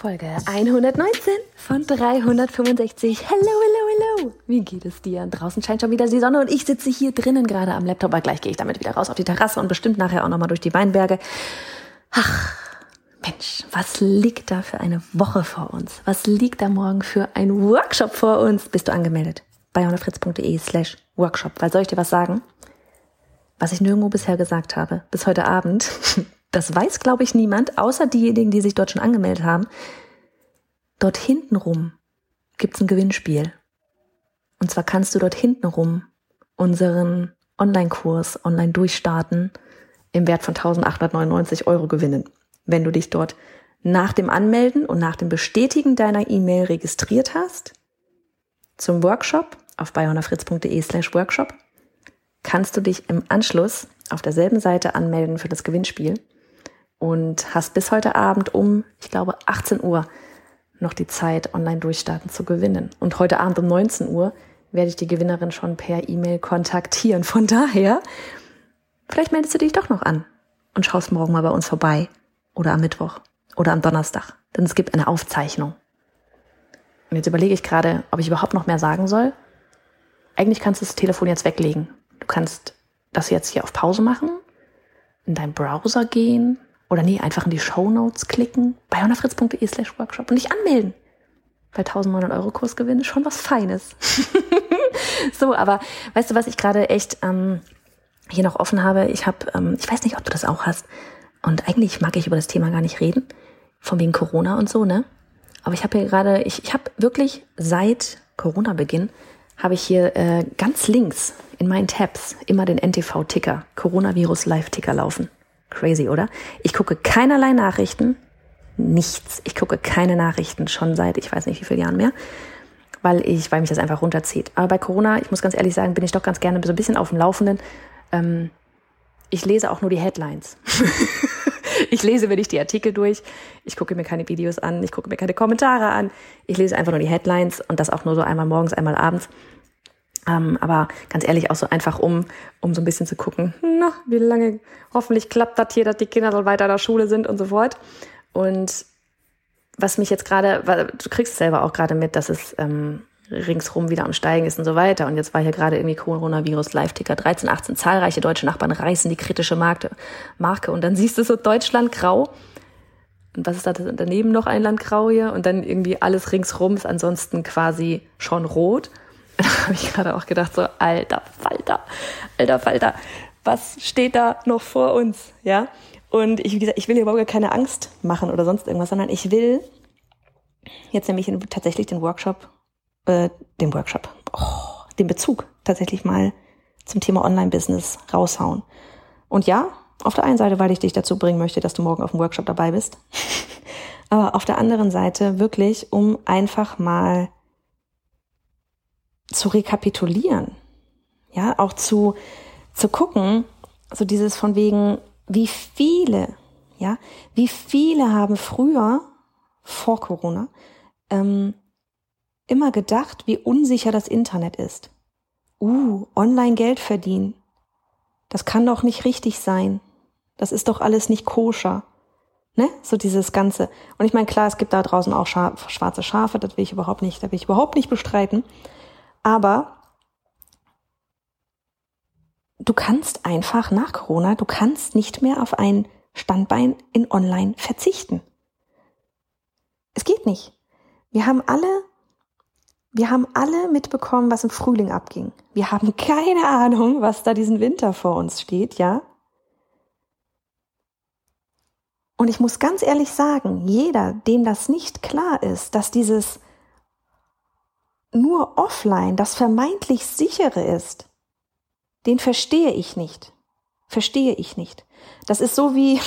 Folge 119 von 365. Hello, hello, hello. Wie geht es dir? Draußen scheint schon wieder die Sonne und ich sitze hier drinnen gerade am Laptop, aber gleich gehe ich damit wieder raus auf die Terrasse und bestimmt nachher auch nochmal durch die Weinberge. Ach, Mensch, was liegt da für eine Woche vor uns? Was liegt da morgen für ein Workshop vor uns? Bist du angemeldet? bei slash Workshop. Weil soll ich dir was sagen? Was ich nirgendwo bisher gesagt habe, bis heute Abend, das weiß, glaube ich, niemand, außer diejenigen, die sich dort schon angemeldet haben. Dort hintenrum gibt's ein Gewinnspiel. Und zwar kannst du dort hintenrum unseren Online-Kurs online durchstarten im Wert von 1899 Euro gewinnen. Wenn du dich dort nach dem Anmelden und nach dem Bestätigen deiner E-Mail registriert hast zum Workshop auf bayonafritz.de slash workshop, kannst du dich im Anschluss auf derselben Seite anmelden für das Gewinnspiel und hast bis heute Abend um, ich glaube, 18 Uhr noch die Zeit, online durchstarten zu gewinnen. Und heute Abend um 19 Uhr werde ich die Gewinnerin schon per E-Mail kontaktieren. Von daher, vielleicht meldest du dich doch noch an und schaust morgen mal bei uns vorbei oder am Mittwoch oder am Donnerstag, denn es gibt eine Aufzeichnung. Und jetzt überlege ich gerade, ob ich überhaupt noch mehr sagen soll. Eigentlich kannst du das Telefon jetzt weglegen. Du kannst das jetzt hier auf Pause machen, in deinen Browser gehen, oder nee, einfach in die Show Notes klicken, bei honafritz.de slash workshop und dich anmelden. Bei 1900 Euro Kursgewinn ist schon was Feines. so, aber weißt du, was ich gerade echt ähm, hier noch offen habe? Ich habe, ähm, ich weiß nicht, ob du das auch hast. Und eigentlich mag ich über das Thema gar nicht reden, von wegen Corona und so, ne? Aber ich habe hier gerade, ich, ich habe wirklich seit Corona-Beginn, habe ich hier äh, ganz links in meinen Tabs immer den NTV-Ticker, Coronavirus Live-Ticker laufen. Crazy, oder? Ich gucke keinerlei Nachrichten, nichts. Ich gucke keine Nachrichten schon seit ich weiß nicht wie viele Jahren mehr, weil ich, weil mich das einfach runterzieht. Aber bei Corona, ich muss ganz ehrlich sagen, bin ich doch ganz gerne so ein bisschen auf dem Laufenden. Ähm, ich lese auch nur die Headlines. ich lese wenn ich die Artikel durch. Ich gucke mir keine Videos an, ich gucke mir keine Kommentare an. Ich lese einfach nur die Headlines und das auch nur so einmal morgens, einmal abends. Ähm, aber ganz ehrlich, auch so einfach, um, um so ein bisschen zu gucken, na, wie lange hoffentlich klappt das hier, dass die Kinder dann weiter in der Schule sind und so fort. Und was mich jetzt gerade, du kriegst selber auch gerade mit, dass es ähm, ringsrum wieder am Steigen ist und so weiter. Und jetzt war hier gerade irgendwie Coronavirus Live-Ticker 13, 18. Zahlreiche deutsche Nachbarn reißen die kritische Marke. Marke. Und dann siehst du so Deutschland grau. Und was ist da daneben noch ein Land grau hier? Und dann irgendwie alles ringsrum ist ansonsten quasi schon rot. da habe ich gerade auch gedacht, so, alter Falter, alter Falter, was steht da noch vor uns? Ja. Und ich, wie gesagt, ich will hier überhaupt keine Angst machen oder sonst irgendwas, sondern ich will jetzt nämlich tatsächlich den Workshop, äh, den Workshop, oh, den Bezug tatsächlich mal zum Thema Online-Business raushauen. Und ja, auf der einen Seite, weil ich dich dazu bringen möchte, dass du morgen auf dem Workshop dabei bist. Aber auf der anderen Seite wirklich, um einfach mal zu rekapitulieren. Ja, auch zu, zu gucken, so dieses von wegen, wie viele, ja, wie viele haben früher, vor Corona, ähm, immer gedacht, wie unsicher das Internet ist. Uh, online Geld verdienen. Das kann doch nicht richtig sein. Das ist doch alles nicht koscher. Ne? So dieses Ganze. Und ich meine, klar, es gibt da draußen auch schwarze Schafe, das will ich überhaupt nicht, da will ich überhaupt nicht bestreiten. Aber du kannst einfach nach Corona, du kannst nicht mehr auf ein Standbein in Online verzichten. Es geht nicht. Wir haben alle, wir haben alle mitbekommen, was im Frühling abging. Wir haben keine Ahnung, was da diesen Winter vor uns steht, ja? Und ich muss ganz ehrlich sagen, jeder, dem das nicht klar ist, dass dieses nur offline das vermeintlich sichere ist, den verstehe ich nicht. Verstehe ich nicht. Das ist so wie,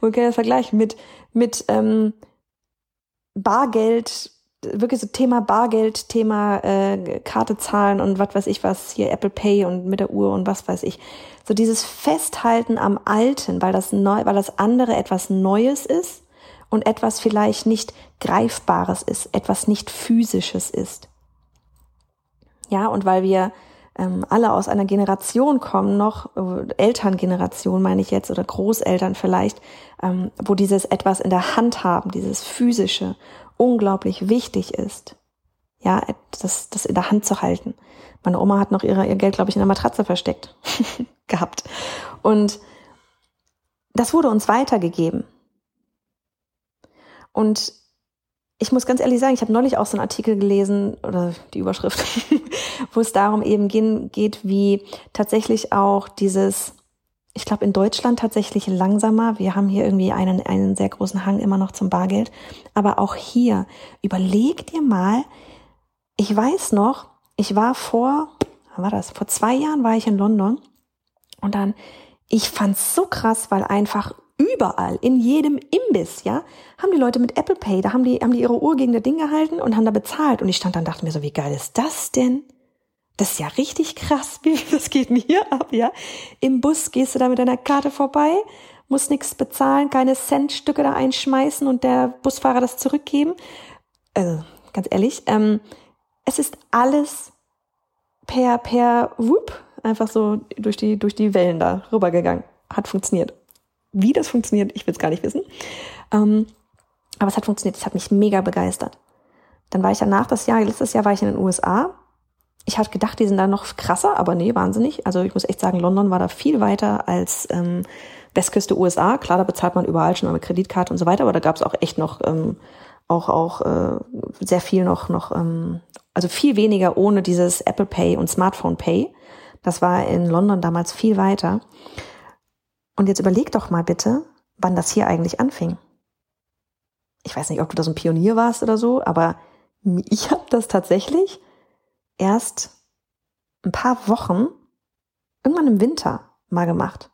wo kann das vergleichen, mit, mit ähm, Bargeld, wirklich so Thema Bargeld, Thema äh, Karte zahlen und was weiß ich was, hier Apple Pay und mit der Uhr und was weiß ich. So dieses Festhalten am Alten, weil das neu, weil das andere etwas Neues ist und etwas vielleicht nicht Greifbares ist, etwas nicht Physisches ist. Ja, und weil wir ähm, alle aus einer Generation kommen, noch äh, Elterngeneration meine ich jetzt oder Großeltern vielleicht, ähm, wo dieses etwas in der Hand haben, dieses physische unglaublich wichtig ist, ja, das, das in der Hand zu halten. Meine Oma hat noch ihre, ihr Geld, glaube ich, in der Matratze versteckt gehabt. Und das wurde uns weitergegeben. Und ich muss ganz ehrlich sagen, ich habe neulich auch so einen Artikel gelesen oder die Überschrift, wo es darum eben geht, wie tatsächlich auch dieses, ich glaube in Deutschland tatsächlich langsamer. Wir haben hier irgendwie einen, einen sehr großen Hang immer noch zum Bargeld. Aber auch hier, überleg dir mal, ich weiß noch, ich war vor, wann war das? Vor zwei Jahren war ich in London und dann, ich fand's so krass, weil einfach überall, in jedem Imbiss, ja, haben die Leute mit Apple Pay, da haben die, haben die ihre Uhr gegen das Ding gehalten und haben da bezahlt. Und ich stand dann dachte mir so, wie geil ist das denn? Das ist ja richtig krass. Wie, das geht mir hier ab, ja? Im Bus gehst du da mit deiner Karte vorbei, musst nichts bezahlen, keine Centstücke da einschmeißen und der Busfahrer das zurückgeben. Also, ganz ehrlich, ähm, es ist alles per, per Whoop einfach so durch die, durch die Wellen da rübergegangen. Hat funktioniert. Wie das funktioniert, ich will es gar nicht wissen. Ähm, aber es hat funktioniert, es hat mich mega begeistert. Dann war ich danach das Jahr, letztes Jahr war ich in den USA. Ich hatte gedacht, die sind da noch krasser, aber nee, wahnsinnig. Also ich muss echt sagen, London war da viel weiter als ähm, Westküste USA. Klar, da bezahlt man überall schon mit Kreditkarte und so weiter, aber da gab es auch echt noch ähm, auch auch äh, sehr viel noch noch ähm, also viel weniger ohne dieses Apple Pay und Smartphone Pay. Das war in London damals viel weiter. Und jetzt überleg doch mal bitte, wann das hier eigentlich anfing. Ich weiß nicht, ob du da so ein Pionier warst oder so, aber ich habe das tatsächlich erst ein paar Wochen, irgendwann im Winter, mal gemacht.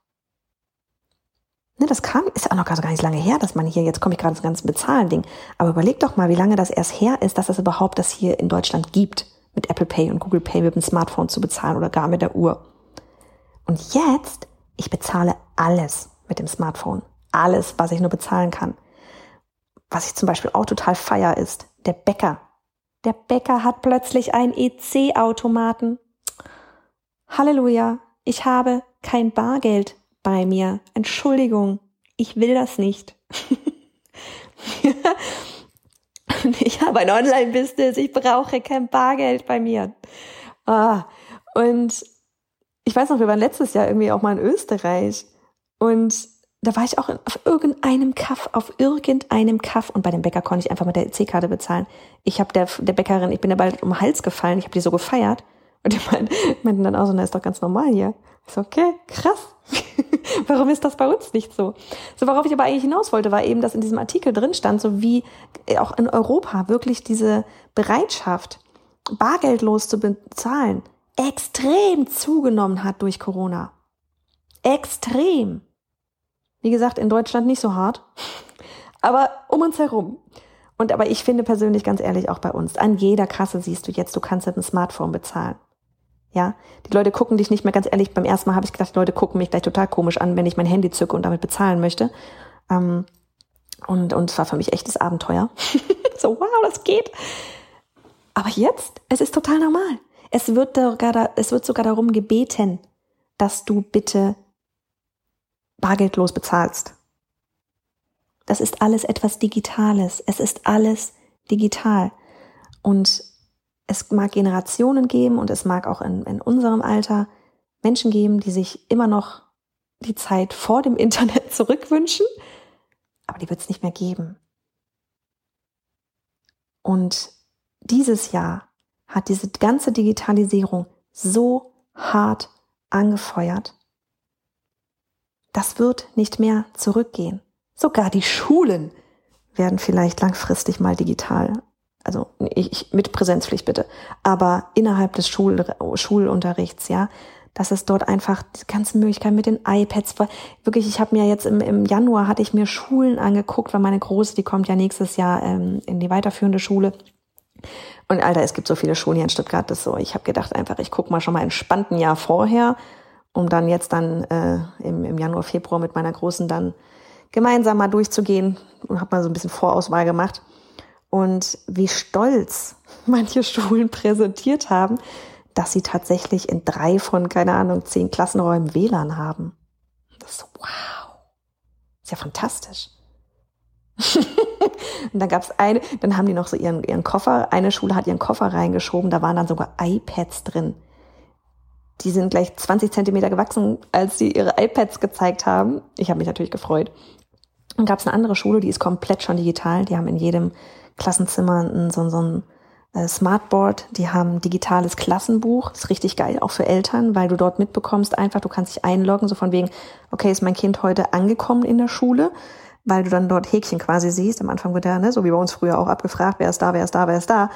Ne, das kam, ist auch noch gar nicht lange her, dass man hier, jetzt komme ich gerade ins ganze Bezahlen-Ding, aber überleg doch mal, wie lange das erst her ist, dass das überhaupt das hier in Deutschland gibt, mit Apple Pay und Google Pay mit dem Smartphone zu bezahlen oder gar mit der Uhr. Und jetzt, ich bezahle alles mit dem Smartphone. Alles, was ich nur bezahlen kann. Was ich zum Beispiel auch total feier ist, der Bäcker. Der Bäcker hat plötzlich einen EC-Automaten. Halleluja, ich habe kein Bargeld bei mir. Entschuldigung, ich will das nicht. ich habe ein Online-Business, ich brauche kein Bargeld bei mir. Ah, und ich weiß noch, wir waren letztes Jahr irgendwie auch mal in Österreich und da war ich auch auf irgendeinem Kaff, auf irgendeinem Kaff und bei dem Bäcker konnte ich einfach mit der EC-Karte bezahlen. Ich habe der, der Bäckerin, ich bin bald um den Hals gefallen, ich habe die so gefeiert und die meinten, meinten dann auch so, na ist doch ganz normal hier. Ich so, okay, krass. Warum ist das bei uns nicht so? So, worauf ich aber eigentlich hinaus wollte, war eben, dass in diesem Artikel drin stand, so wie auch in Europa wirklich diese Bereitschaft, bargeldlos zu bezahlen, extrem zugenommen hat durch Corona. Extrem. Wie gesagt, in Deutschland nicht so hart, aber um uns herum. Und aber ich finde persönlich ganz ehrlich auch bei uns, an jeder Kasse siehst du jetzt, du kannst mit dem Smartphone bezahlen. Ja, die Leute gucken dich nicht mehr ganz ehrlich. Beim ersten Mal habe ich gedacht, die Leute gucken mich gleich total komisch an, wenn ich mein Handy zücke und damit bezahlen möchte. Ähm, und und es war für mich echtes Abenteuer. so wow, das geht. Aber jetzt, es ist total normal. Es wird sogar, es wird sogar darum gebeten, dass du bitte bargeldlos bezahlst. Das ist alles etwas Digitales. Es ist alles digital. Und es mag Generationen geben und es mag auch in, in unserem Alter Menschen geben, die sich immer noch die Zeit vor dem Internet zurückwünschen, aber die wird es nicht mehr geben. Und dieses Jahr hat diese ganze Digitalisierung so hart angefeuert, das wird nicht mehr zurückgehen. Sogar die Schulen werden vielleicht langfristig mal digital. Also ich, mit Präsenzpflicht bitte. Aber innerhalb des Schul, Schulunterrichts, ja, dass es dort einfach die ganzen Möglichkeiten mit den iPads, wirklich, ich habe mir jetzt im, im Januar hatte ich mir Schulen angeguckt, weil meine Große, die kommt ja nächstes Jahr ähm, in die weiterführende Schule. Und Alter, es gibt so viele Schulen hier in Stuttgart, das so, ich habe gedacht einfach, ich guck mal schon mal entspannt ein Jahr vorher, um dann jetzt dann äh, im, im Januar, Februar mit meiner Großen dann gemeinsam mal durchzugehen und habe mal so ein bisschen Vorauswahl gemacht. Und wie stolz manche Schulen präsentiert haben, dass sie tatsächlich in drei von, keine Ahnung, zehn Klassenräumen WLAN haben. Das ist wow. Ist ja fantastisch. und dann gab's eine, dann haben die noch so ihren, ihren Koffer, eine Schule hat ihren Koffer reingeschoben, da waren dann sogar iPads drin. Die sind gleich 20 Zentimeter gewachsen, als sie ihre iPads gezeigt haben. Ich habe mich natürlich gefreut. Dann gab's eine andere Schule, die ist komplett schon digital. Die haben in jedem Klassenzimmer so, so ein äh, Smartboard, die haben digitales Klassenbuch, ist richtig geil, auch für Eltern, weil du dort mitbekommst einfach, du kannst dich einloggen, so von wegen, okay, ist mein Kind heute angekommen in der Schule, weil du dann dort Häkchen quasi siehst. Am Anfang wird er, ne, so wie bei uns früher auch abgefragt, wer ist da, wer ist da, wer ist da.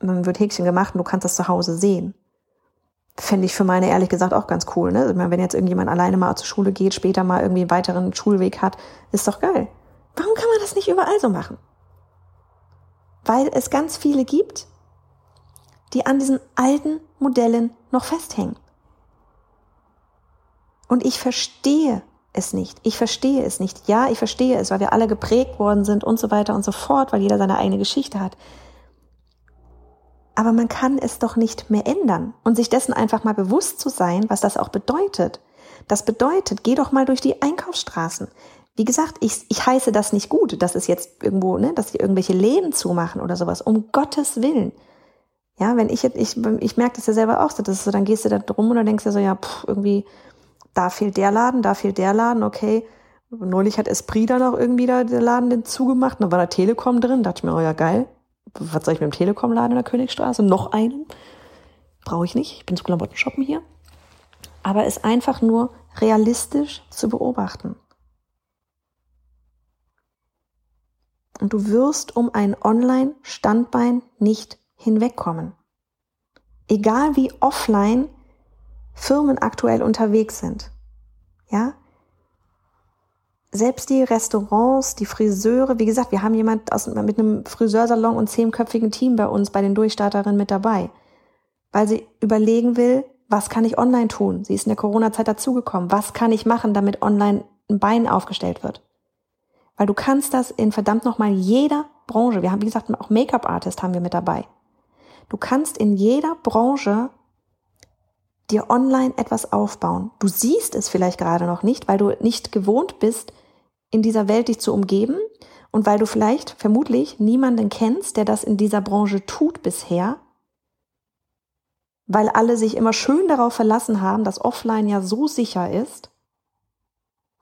Und dann wird Häkchen gemacht und du kannst das zu Hause sehen. Fände ich für meine ehrlich gesagt auch ganz cool. Ne? Wenn jetzt irgendjemand alleine mal zur Schule geht, später mal irgendwie einen weiteren Schulweg hat, ist doch geil. Warum kann man das nicht überall so machen? weil es ganz viele gibt, die an diesen alten Modellen noch festhängen. Und ich verstehe es nicht. Ich verstehe es nicht. Ja, ich verstehe es, weil wir alle geprägt worden sind und so weiter und so fort, weil jeder seine eigene Geschichte hat. Aber man kann es doch nicht mehr ändern und sich dessen einfach mal bewusst zu sein, was das auch bedeutet. Das bedeutet, geh doch mal durch die Einkaufsstraßen. Wie gesagt, ich, ich heiße das nicht gut, dass es jetzt irgendwo, ne, dass sie irgendwelche Läden zumachen oder sowas. Um Gottes Willen. Ja, wenn ich jetzt, ich, ich merke das ja selber auch so, dass so, dann gehst du da drum und dann denkst du so, ja, pff, irgendwie, da fehlt der Laden, da fehlt der Laden, okay. Neulich hat Esprit dann auch irgendwie da der Laden den zugemacht, dann war da Telekom drin, dachte ich mir, oh ja, geil. Was soll ich mit dem Telekom-Laden in der Königstraße? Noch einen? Brauche ich nicht. Ich bin zu Klamotten shoppen hier. Aber es einfach nur realistisch zu beobachten. Und du wirst um ein Online-Standbein nicht hinwegkommen. Egal wie offline Firmen aktuell unterwegs sind. Ja? Selbst die Restaurants, die Friseure, wie gesagt, wir haben jemand aus, mit einem Friseursalon und zehnköpfigen Team bei uns, bei den Durchstarterinnen mit dabei, weil sie überlegen will, was kann ich online tun? Sie ist in der Corona-Zeit dazugekommen. Was kann ich machen, damit online ein Bein aufgestellt wird? Weil du kannst das in verdammt nochmal jeder Branche, wir haben, wie gesagt, auch Make-up-Artist haben wir mit dabei. Du kannst in jeder Branche dir online etwas aufbauen. Du siehst es vielleicht gerade noch nicht, weil du nicht gewohnt bist, in dieser Welt dich zu umgeben und weil du vielleicht vermutlich niemanden kennst, der das in dieser Branche tut bisher, weil alle sich immer schön darauf verlassen haben, dass offline ja so sicher ist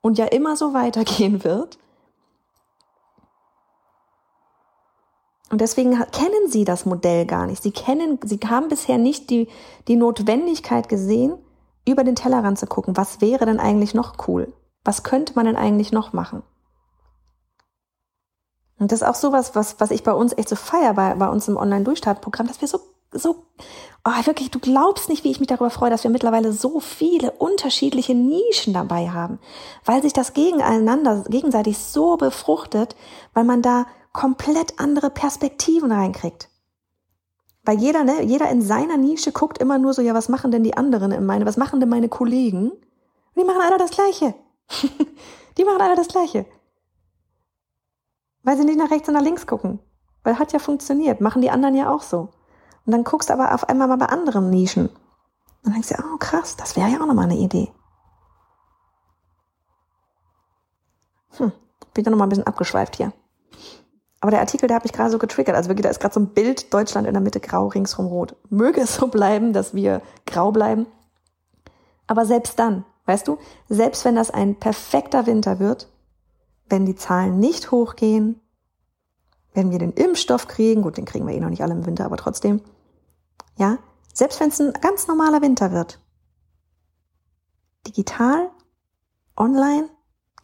und ja immer so weitergehen wird. Und deswegen kennen sie das Modell gar nicht. Sie kennen, sie haben bisher nicht die, die Notwendigkeit gesehen, über den Tellerrand zu gucken. Was wäre denn eigentlich noch cool? Was könnte man denn eigentlich noch machen? Und das ist auch sowas, was, was ich bei uns echt so feier, bei, bei uns im Online-Durchstartprogramm, dass wir so, so, oh, wirklich, du glaubst nicht, wie ich mich darüber freue, dass wir mittlerweile so viele unterschiedliche Nischen dabei haben, weil sich das gegeneinander, gegenseitig so befruchtet, weil man da komplett andere Perspektiven reinkriegt. Weil jeder, ne, jeder in seiner Nische guckt immer nur so, ja, was machen denn die anderen in meine, was machen denn meine Kollegen? Und die machen alle das Gleiche. die machen alle das Gleiche. Weil sie nicht nach rechts und nach links gucken. Weil hat ja funktioniert. Machen die anderen ja auch so. Und dann guckst du aber auf einmal mal bei anderen Nischen. Und denkst du, oh krass, das wäre ja auch nochmal eine Idee. Hm, bin da nochmal ein bisschen abgeschweift hier. Aber der Artikel, der hat mich gerade so getriggert. Also wirklich, da ist gerade so ein Bild Deutschland in der Mitte grau, ringsrum rot. Möge es so bleiben, dass wir grau bleiben. Aber selbst dann, weißt du, selbst wenn das ein perfekter Winter wird, wenn die Zahlen nicht hochgehen, wenn wir den Impfstoff kriegen, gut, den kriegen wir eh noch nicht alle im Winter, aber trotzdem, ja, selbst wenn es ein ganz normaler Winter wird, digital, online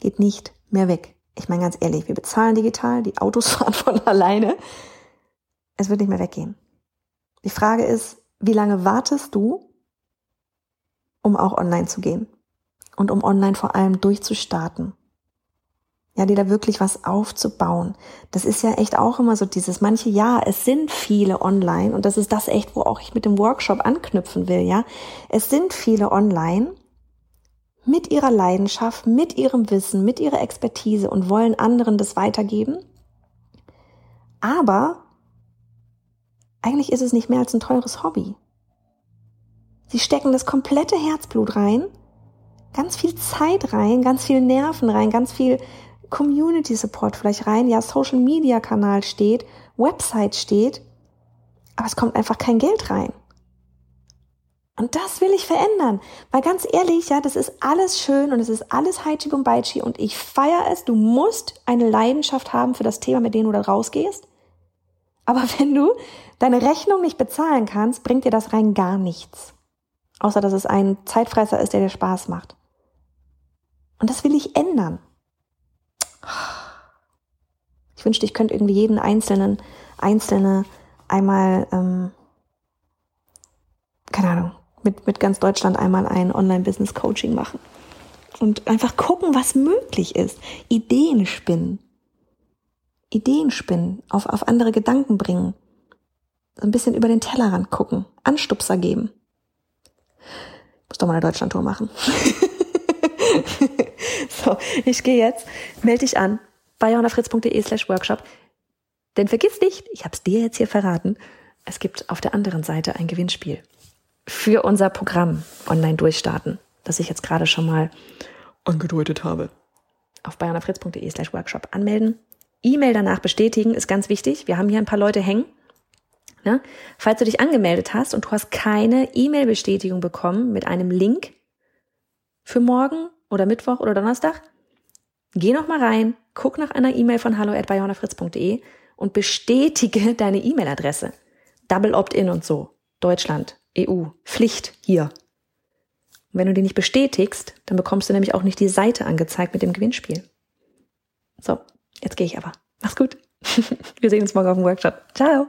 geht nicht mehr weg. Ich meine ganz ehrlich, wir bezahlen digital, die Autos fahren von alleine. Es wird nicht mehr weggehen. Die Frage ist, wie lange wartest du, um auch online zu gehen? Und um online vor allem durchzustarten? Ja, dir da wirklich was aufzubauen. Das ist ja echt auch immer so dieses, manche, ja, es sind viele online und das ist das echt, wo auch ich mit dem Workshop anknüpfen will, ja. Es sind viele online mit ihrer Leidenschaft, mit ihrem Wissen, mit ihrer Expertise und wollen anderen das weitergeben. Aber eigentlich ist es nicht mehr als ein teures Hobby. Sie stecken das komplette Herzblut rein, ganz viel Zeit rein, ganz viel Nerven rein, ganz viel Community Support vielleicht rein, ja, Social Media Kanal steht, Website steht, aber es kommt einfach kein Geld rein. Und das will ich verändern. Weil ganz ehrlich, ja, das ist alles schön und es ist alles Haichi Bumbaichi und ich feiere es. Du musst eine Leidenschaft haben für das Thema, mit dem du da rausgehst. Aber wenn du deine Rechnung nicht bezahlen kannst, bringt dir das rein gar nichts. Außer dass es ein Zeitfresser ist, der dir Spaß macht. Und das will ich ändern. Ich wünschte, ich könnte irgendwie jeden einzelnen, einzelne einmal, ähm, mit, mit ganz Deutschland einmal ein Online-Business-Coaching machen. Und einfach gucken, was möglich ist. Ideen spinnen. Ideen spinnen, auf, auf andere Gedanken bringen. So ein bisschen über den Tellerrand gucken. Anstupser geben. Muss doch mal eine Deutschlandtour machen. so, ich gehe jetzt. Melde dich an bei johannafritz.de slash workshop. Denn vergiss nicht, ich habe es dir jetzt hier verraten, es gibt auf der anderen Seite ein Gewinnspiel für unser Programm online durchstarten, das ich jetzt gerade schon mal angedeutet habe. Auf bayernafritz.de slash workshop anmelden. E-Mail danach bestätigen ist ganz wichtig. Wir haben hier ein paar Leute hängen. Ja? Falls du dich angemeldet hast und du hast keine E-Mail-Bestätigung bekommen mit einem Link für morgen oder Mittwoch oder Donnerstag, geh noch mal rein, guck nach einer E-Mail von hallo@bayonafritz.de und bestätige deine E-Mail-Adresse. Double Opt-in und so. Deutschland, EU, Pflicht hier. Und wenn du die nicht bestätigst, dann bekommst du nämlich auch nicht die Seite angezeigt mit dem Gewinnspiel. So, jetzt gehe ich aber. Mach's gut. Wir sehen uns morgen auf dem Workshop. Ciao.